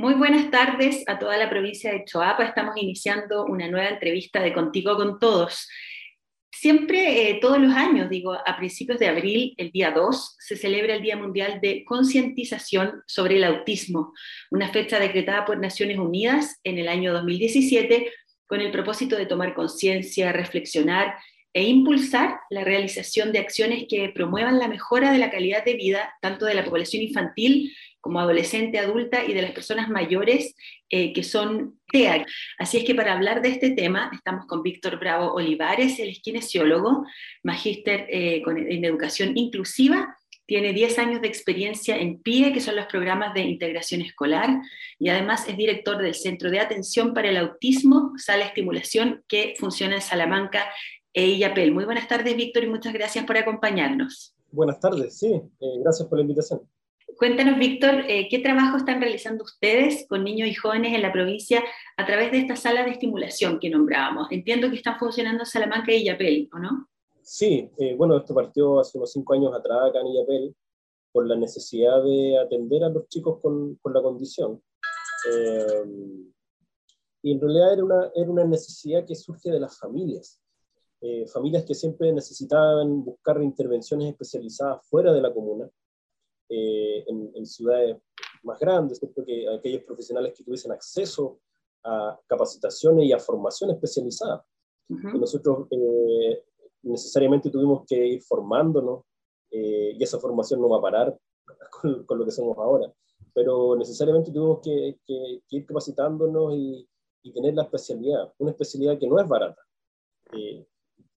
Muy buenas tardes a toda la provincia de Choapa. Estamos iniciando una nueva entrevista de Contigo con Todos. Siempre, eh, todos los años, digo, a principios de abril, el día 2, se celebra el Día Mundial de Concientización sobre el Autismo, una fecha decretada por Naciones Unidas en el año 2017 con el propósito de tomar conciencia, reflexionar e impulsar la realización de acciones que promuevan la mejora de la calidad de vida tanto de la población infantil como adolescente, adulta y de las personas mayores eh, que son TEA. Así es que para hablar de este tema estamos con Víctor Bravo Olivares, él es kinesiólogo, magíster eh, en educación inclusiva, tiene 10 años de experiencia en PIE, que son los programas de integración escolar, y además es director del Centro de Atención para el Autismo, Sala Estimulación, que funciona en Salamanca e Illapel. Muy buenas tardes, Víctor, y muchas gracias por acompañarnos. Buenas tardes, sí, eh, gracias por la invitación. Cuéntanos, Víctor, eh, ¿qué trabajo están realizando ustedes con niños y jóvenes en la provincia a través de esta sala de estimulación que nombrábamos? Entiendo que están funcionando en Salamanca y Yapel, ¿o no? Sí, eh, bueno, esto partió hace unos cinco años atrás acá en Yapel por la necesidad de atender a los chicos con, con la condición. Eh, y en realidad era una, era una necesidad que surge de las familias. familias que siempre necesitaban buscar intervenciones especializadas fuera de la comuna eh, en, ciudades más grandes, porque aquellos profesionales que tuviesen acceso a capacitaciones y a formación especializada. nosotros eh, necesariamente tuvimos que ir formándonos eh, y esa formación no va a parar con, lo que somos ahora, pero necesariamente tuvimos que, ir capacitándonos y, y, tener la especialidad, una especialidad que no es barata.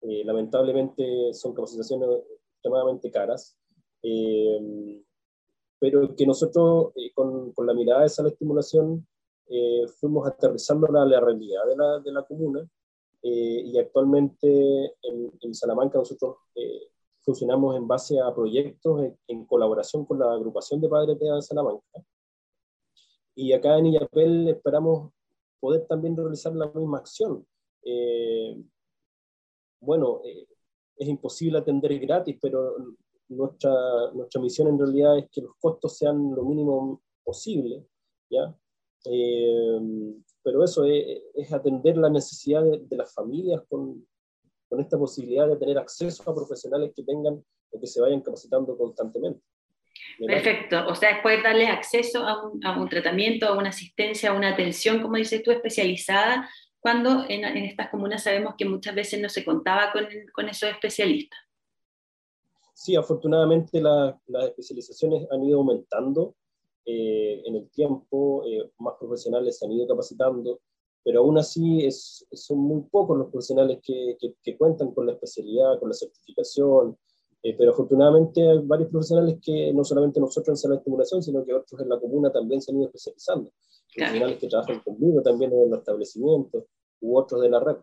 lamentablemente son capacitaciones extremadamente caras. Eh, pero que nosotros eh, con, con, la mirada de esa estimulación eh, fuimos aterrizando a la realidad de la, de la comuna eh, y actualmente en, en Salamanca nosotros funcionamos en base a proyectos en, colaboración con la agrupación de padres de Salamanca. Y acá en Illapel esperamos poder también realizar la misma acción. bueno, es imposible atender gratis, pero nuestra, nuestra misión en realidad es que los costos sean lo mínimo posible, ¿ya? Eh, pero eso es, atender la necesidad de, las familias con, con, esta posibilidad de tener acceso a profesionales que tengan o que se vayan capacitando constantemente. Perfecto, o sea, puedes darles acceso a un, a un, tratamiento, a una asistencia, a una atención, como dices tú, especializada, cuando en, en estas comunas sabemos que muchas veces no se contaba con, con esos especialistas sí, afortunadamente las especializaciones han ido aumentando eh, en el tiempo, eh, más profesionales se han ido capacitando, pero aún así es, son muy pocos los profesionales que, que, cuentan con la especialidad, con la certificación, eh, pero afortunadamente hay varios profesionales que no solamente nosotros en sala de estimulación, sino que otros en la comuna también se han ido especializando. Profesionales que trabajan conmigo también en los establecimientos u otros de la red.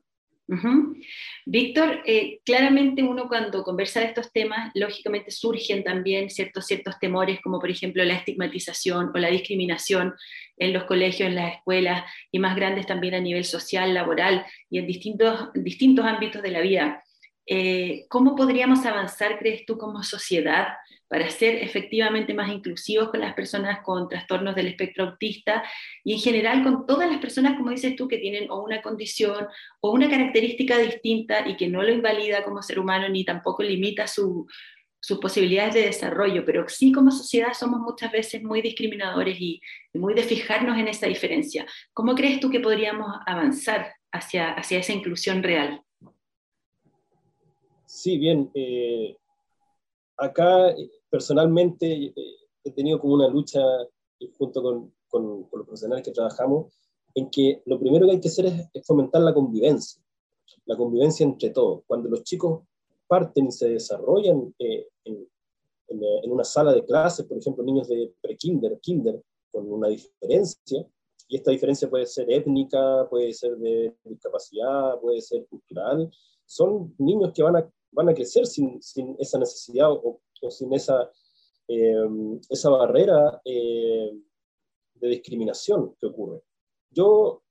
Víctor, eh, claramente uno cuando conversa de estos temas, lógicamente surgen también ciertos, ciertos temores, como por ejemplo la estigmatización o la discriminación en los colegios, en las escuelas y más grandes también a nivel social, laboral y en distintos, distintos ámbitos de la vida. Eh, ¿Cómo podríamos avanzar, crees tú, como sociedad para ser efectivamente más inclusivos con las personas con trastornos del espectro autista y en general con todas las personas, como dices tú, que tienen o una condición o una característica distinta y que no lo invalida como ser humano ni tampoco limita sus posibilidades de desarrollo, pero sí como sociedad somos muchas veces muy discriminadores y, muy de fijarnos en esa diferencia. ¿Cómo crees tú que podríamos avanzar hacia, hacia esa inclusión real? Sí, bien. Eh, acá personalmente eh, he tenido como una lucha eh, junto con, con, los profesionales que trabajamos, en que lo primero que hay que hacer es, fomentar la convivencia, la convivencia entre todos. Cuando los chicos parten y se desarrollan eh, en, en, una sala de clases, por ejemplo, niños de pre-kinder, kinder, con una diferencia, y esta diferencia puede ser étnica, puede ser de discapacidad, puede ser cultural, son niños que van a, van a crecer sin, sin esa necesidad o, o sin esa, eh, esa barrera eh, de discriminación que ocurre. Yo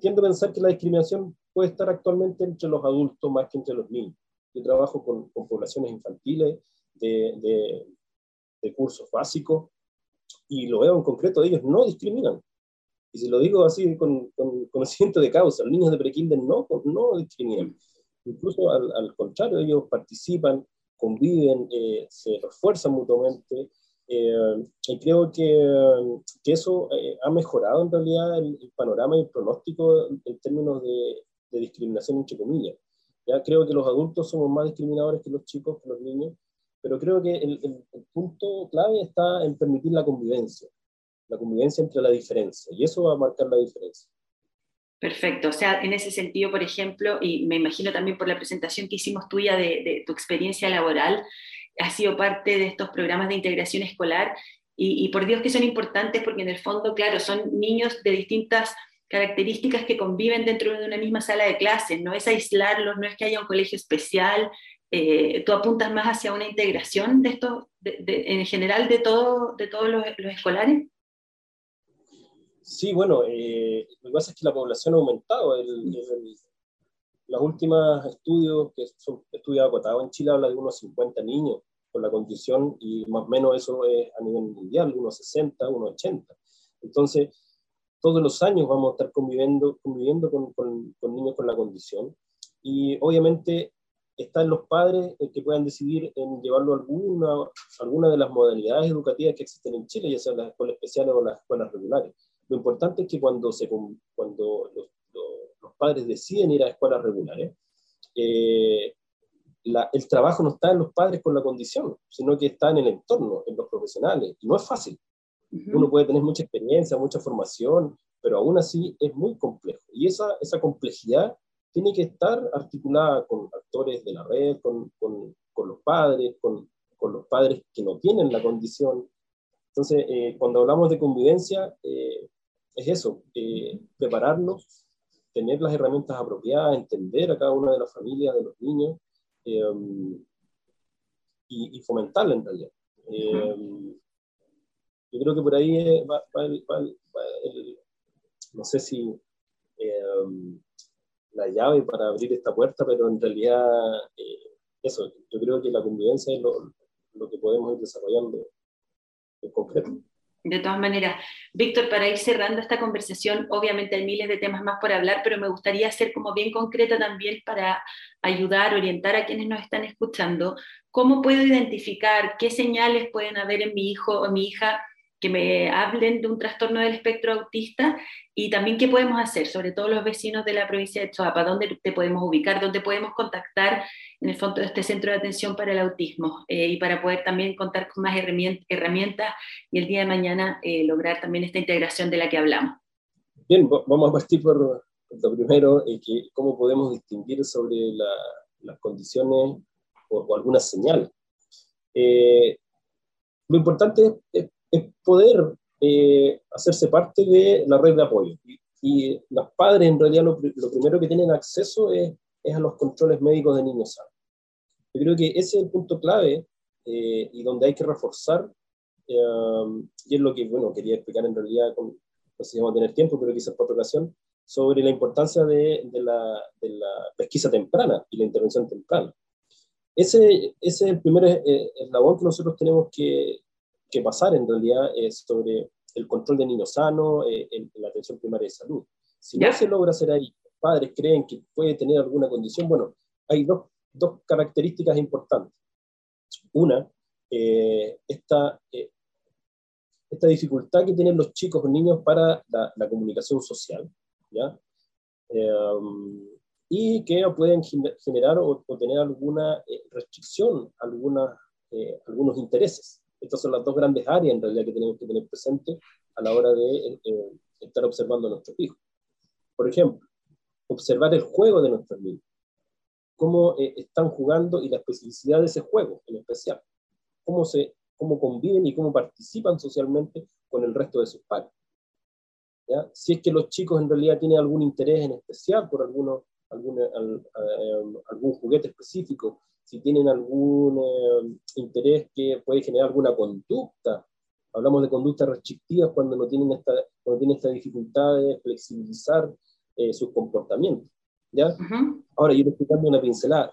tiendo a pensar que la discriminación puede estar actualmente entre los adultos más que entre los niños. Yo trabajo con, con poblaciones infantiles de, de, cursos básicos y lo veo en concreto, ellos no discriminan. Y si lo digo así con, con conocimiento de causa, los niños de prekinder no, no discriminan. Incluso al, al contrario, ellos participan, conviven, eh, se refuerzan mutuamente. Eh, y creo que, eso eh, ha mejorado en realidad el, panorama y el pronóstico en términos de, discriminación, entre comillas. Ya creo que los adultos somos más discriminadores que los chicos, que los niños, pero creo que el punto clave está en permitir la convivencia, la convivencia entre la diferencia, y eso va a marcar la diferencia. Perfecto, o sea, en ese sentido, por ejemplo, y me imagino también por la presentación que hicimos tuya de, de tu experiencia laboral, has sido parte de estos programas de integración escolar y, por Dios que son importantes porque en el fondo, claro, son niños de distintas características que conviven dentro de una misma sala de clases, no es aislarlos, no es que haya un colegio especial, eh, tú apuntas más hacia una integración de esto, en general de, todo, de todos los escolares. Sí, bueno, eh, lo que pasa es que la población ha aumentado. El, el, los últimos estudios que son estudios acotados en Chile habla de unos 50 niños con la condición y más o menos eso es a nivel mundial, unos 60, unos 80. Entonces, todos los años vamos a estar conviviendo, conviviendo con, con, con niños con la condición y obviamente están los padres que puedan decidir en llevarlo a alguna, alguna de las modalidades educativas que existen en Chile, ya sean las escuelas especiales o las escuelas regulares. Lo importante es que cuando, se, cuando los, los padres deciden ir a escuelas regulares, eh, la, el trabajo no está en los padres con la condición, sino que está en el entorno, en los profesionales. Y no es fácil. Uh -huh. Uno puede tener mucha experiencia, mucha formación, pero aún así es muy complejo. Y esa, esa complejidad tiene que estar articulada con actores de la red, con, con, con los padres, con, con, los padres que no tienen la condición. Entonces, eh, cuando hablamos de convivencia, eh, es eso, eh, prepararnos, tener las herramientas apropiadas, entender a cada una de las familias, de los niños, eh, y, fomentarla en realidad. Eh, yo creo que por ahí va, el, no sé si la llave para abrir esta puerta, pero en realidad eso, yo creo que la convivencia es lo, lo que podemos ir desarrollando en concreto. De todas maneras, Víctor, para ir cerrando esta conversación, obviamente hay miles de temas más por hablar, pero me gustaría ser como bien concreta también para ayudar, orientar a quienes nos están escuchando. ¿Cómo puedo identificar qué señales pueden haber en mi hijo o mi hija que me hablen de un trastorno del espectro autista y también qué podemos hacer, sobre todo los vecinos de la provincia de Choapa, dónde te podemos ubicar, dónde podemos contactar en el fondo este centro de atención para el autismo eh, y para poder también contar con más herramientas y el día de mañana eh, lograr también esta integración de la que hablamos. Bien, vamos a partir por lo primero, eh, que cómo podemos distinguir sobre la, las condiciones o, o alguna señal. Eh, lo importante es, es poder eh, hacerse parte de la red de apoyo. Y, y los padres, en realidad, lo, lo, primero que tienen acceso es, es, a los controles médicos de niños sanos. Yo creo que ese es el punto clave eh, y donde hay que reforzar, eh, y es lo que, bueno, quería explicar en realidad, con, no sé si vamos a tener tiempo, pero quizás por otra ocasión, sobre la importancia de, de, la, de, la, pesquisa temprana y la intervención temprana. Ese, ese es el primer eh, eslabón que nosotros tenemos que, que pasar en realidad es sobre el control de niños sanos eh, en, en, la atención primaria de salud. Si yeah. no se logra hacer ahí, los padres creen que puede tener alguna condición, bueno, hay dos, dos características importantes. Una, eh, esta, eh, esta dificultad que tienen los chicos o niños para la, la comunicación social, ¿ya? Um, y que pueden generar o, o tener alguna eh, restricción, alguna, eh, algunos intereses. Estas son las dos grandes áreas en realidad que tenemos que tener presente a la hora de eh, estar observando a nuestros hijos. Por ejemplo, observar el juego de nuestros niños, cómo eh, están jugando y la especificidad de ese juego en especial, cómo, se, cómo conviven y cómo participan socialmente con el resto de sus pares. ¿Ya? Si es que los chicos en realidad tienen algún interés en especial por alguno, algún, al, al, algún juguete específico, si tienen algún eh, interés que puede generar alguna conducta. Hablamos de conductas restrictivas cuando no tienen esta, cuando tienen esta dificultad de flexibilizar eh, sus comportamientos. ¿Ya? Uh -huh. Ahora, yo estoy dando una pincelada.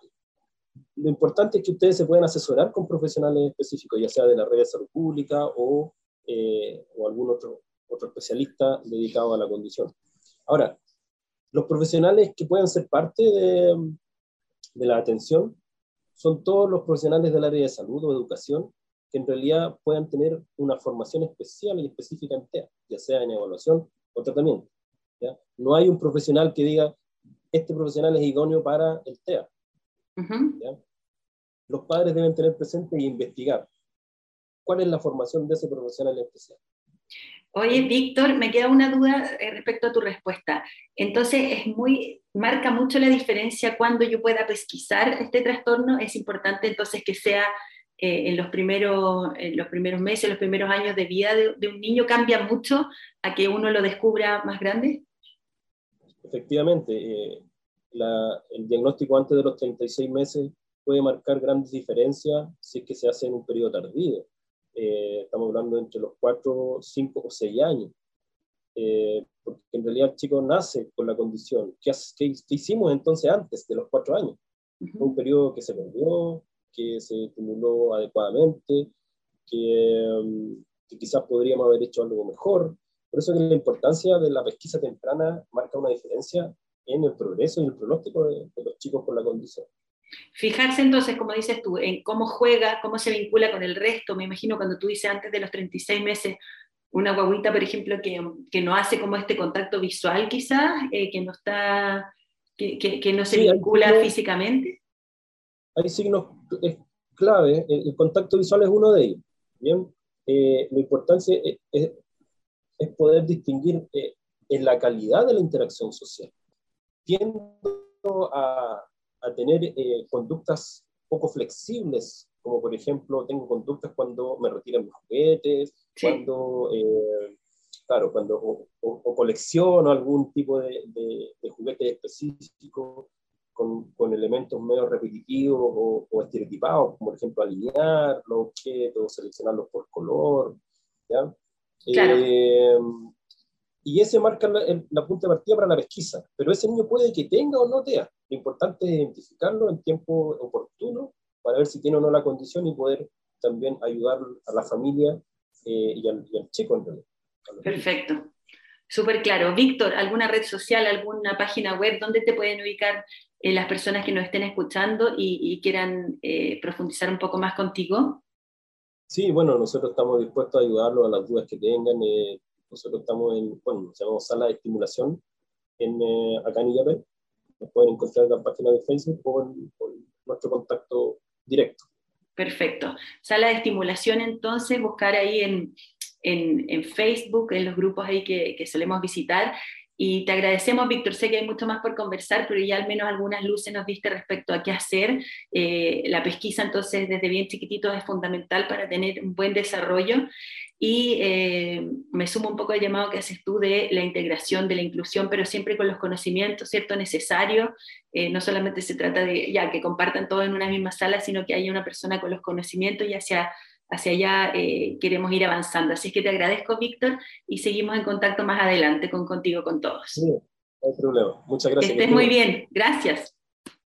Lo importante es que ustedes se puedan asesorar con profesionales específicos, ya sea de la red de salud pública o o algún otro, otro especialista dedicado a la condición. Ahora, los profesionales que pueden ser parte de, de la atención son todos los profesionales del área de salud o educación que en realidad puedan tener una formación especial y específica en TEA, ya sea en evaluación o tratamiento. ¿ya? No hay un profesional que diga, este profesional es idóneo para el TEA. Los padres deben tener presente y investigar cuál es la formación de ese profesional especial. Oye, Víctor, me queda una duda eh, respecto a tu respuesta. Entonces, es muy, marca mucho la diferencia cuando yo pueda pesquisar este trastorno. Es importante entonces que sea eh, en, los primeros, en los primeros meses, los primeros años de vida de, un niño, cambia mucho a que uno lo descubra más grande. Efectivamente, eh, el diagnóstico antes de los 36 meses puede marcar grandes diferencias si es que se hace en un periodo tardío. Eh, estamos hablando entre los 4, 5 o 6 años. Eh, porque en realidad el chico nace con la condición. ¿Qué, qué, hicimos entonces antes de los 4 años? un periodo que se perdió, que se estimuló adecuadamente, que, que, quizás podríamos haber hecho algo mejor. Por eso que la importancia de la pesquisa temprana marca una diferencia en el progreso y el pronóstico de, de los chicos con la condición. Fijarse entonces, como dices tú, en cómo juega, cómo se vincula con el resto. Me imagino cuando tú dices antes de los 36 meses, una guaguita, por ejemplo, que, que no hace como este contacto visual quizás, eh, que no está, que, que, no se vincula físicamente. Hay signos clave, el, contacto visual es uno de ellos. Bien, eh, lo importante es, es, poder distinguir eh, en la calidad de la interacción social. Tiendo a, a tener eh, conductas poco flexibles, como por ejemplo, tengo conductas cuando me retiran mis juguetes, cuando, eh, claro, cuando o, colecciono algún tipo de, de, juguete específico con, con, elementos medio repetitivos o, o, estereotipados, como por ejemplo alinear los objetos, seleccionarlos por color, ¿ya? Claro. Eh, y ese marca la, punta de partida para la pesquisa. Pero ese niño puede que tenga o no tenga. Lo importante es identificarlo en tiempo oportuno para ver si tiene o no la condición y poder también ayudar a la familia eh, y, al, chico en realidad. Perfecto. Súper claro. Víctor, ¿alguna red social, alguna página web donde te pueden ubicar eh, las personas que nos estén escuchando y, quieran eh, profundizar un poco más contigo? Sí, bueno, nosotros estamos dispuestos a ayudarlos a las dudas que tengan. Nosotros estamos en, bueno, nos llamamos Sala de Estimulación en, eh, acá en IAP. Nos pueden encontrar en la página de Facebook o en, nuestro contacto directo. Perfecto. Sala de estimulación, entonces, buscar ahí en, en, en Facebook, en los grupos ahí que, que, solemos visitar. Y te agradecemos, Víctor. Sé que hay mucho más por conversar, pero ya al menos algunas luces nos diste respecto a qué hacer. Eh, la pesquisa, entonces, desde bien chiquitito es fundamental para tener un buen desarrollo. Y eh, me sumo un poco al llamado que haces tú de la integración, de la inclusión, pero siempre con los conocimientos ¿cierto? necesarios. Eh, no solamente se trata de ya que compartan todo en una misma sala, sino que haya una persona con los conocimientos y hacia, hacia allá eh, queremos ir avanzando. Así que te agradezco, Víctor, y seguimos en contacto más adelante con contigo, con todos. Sí, no hay problema. Muchas gracias. Que estés muy bien. Gracias.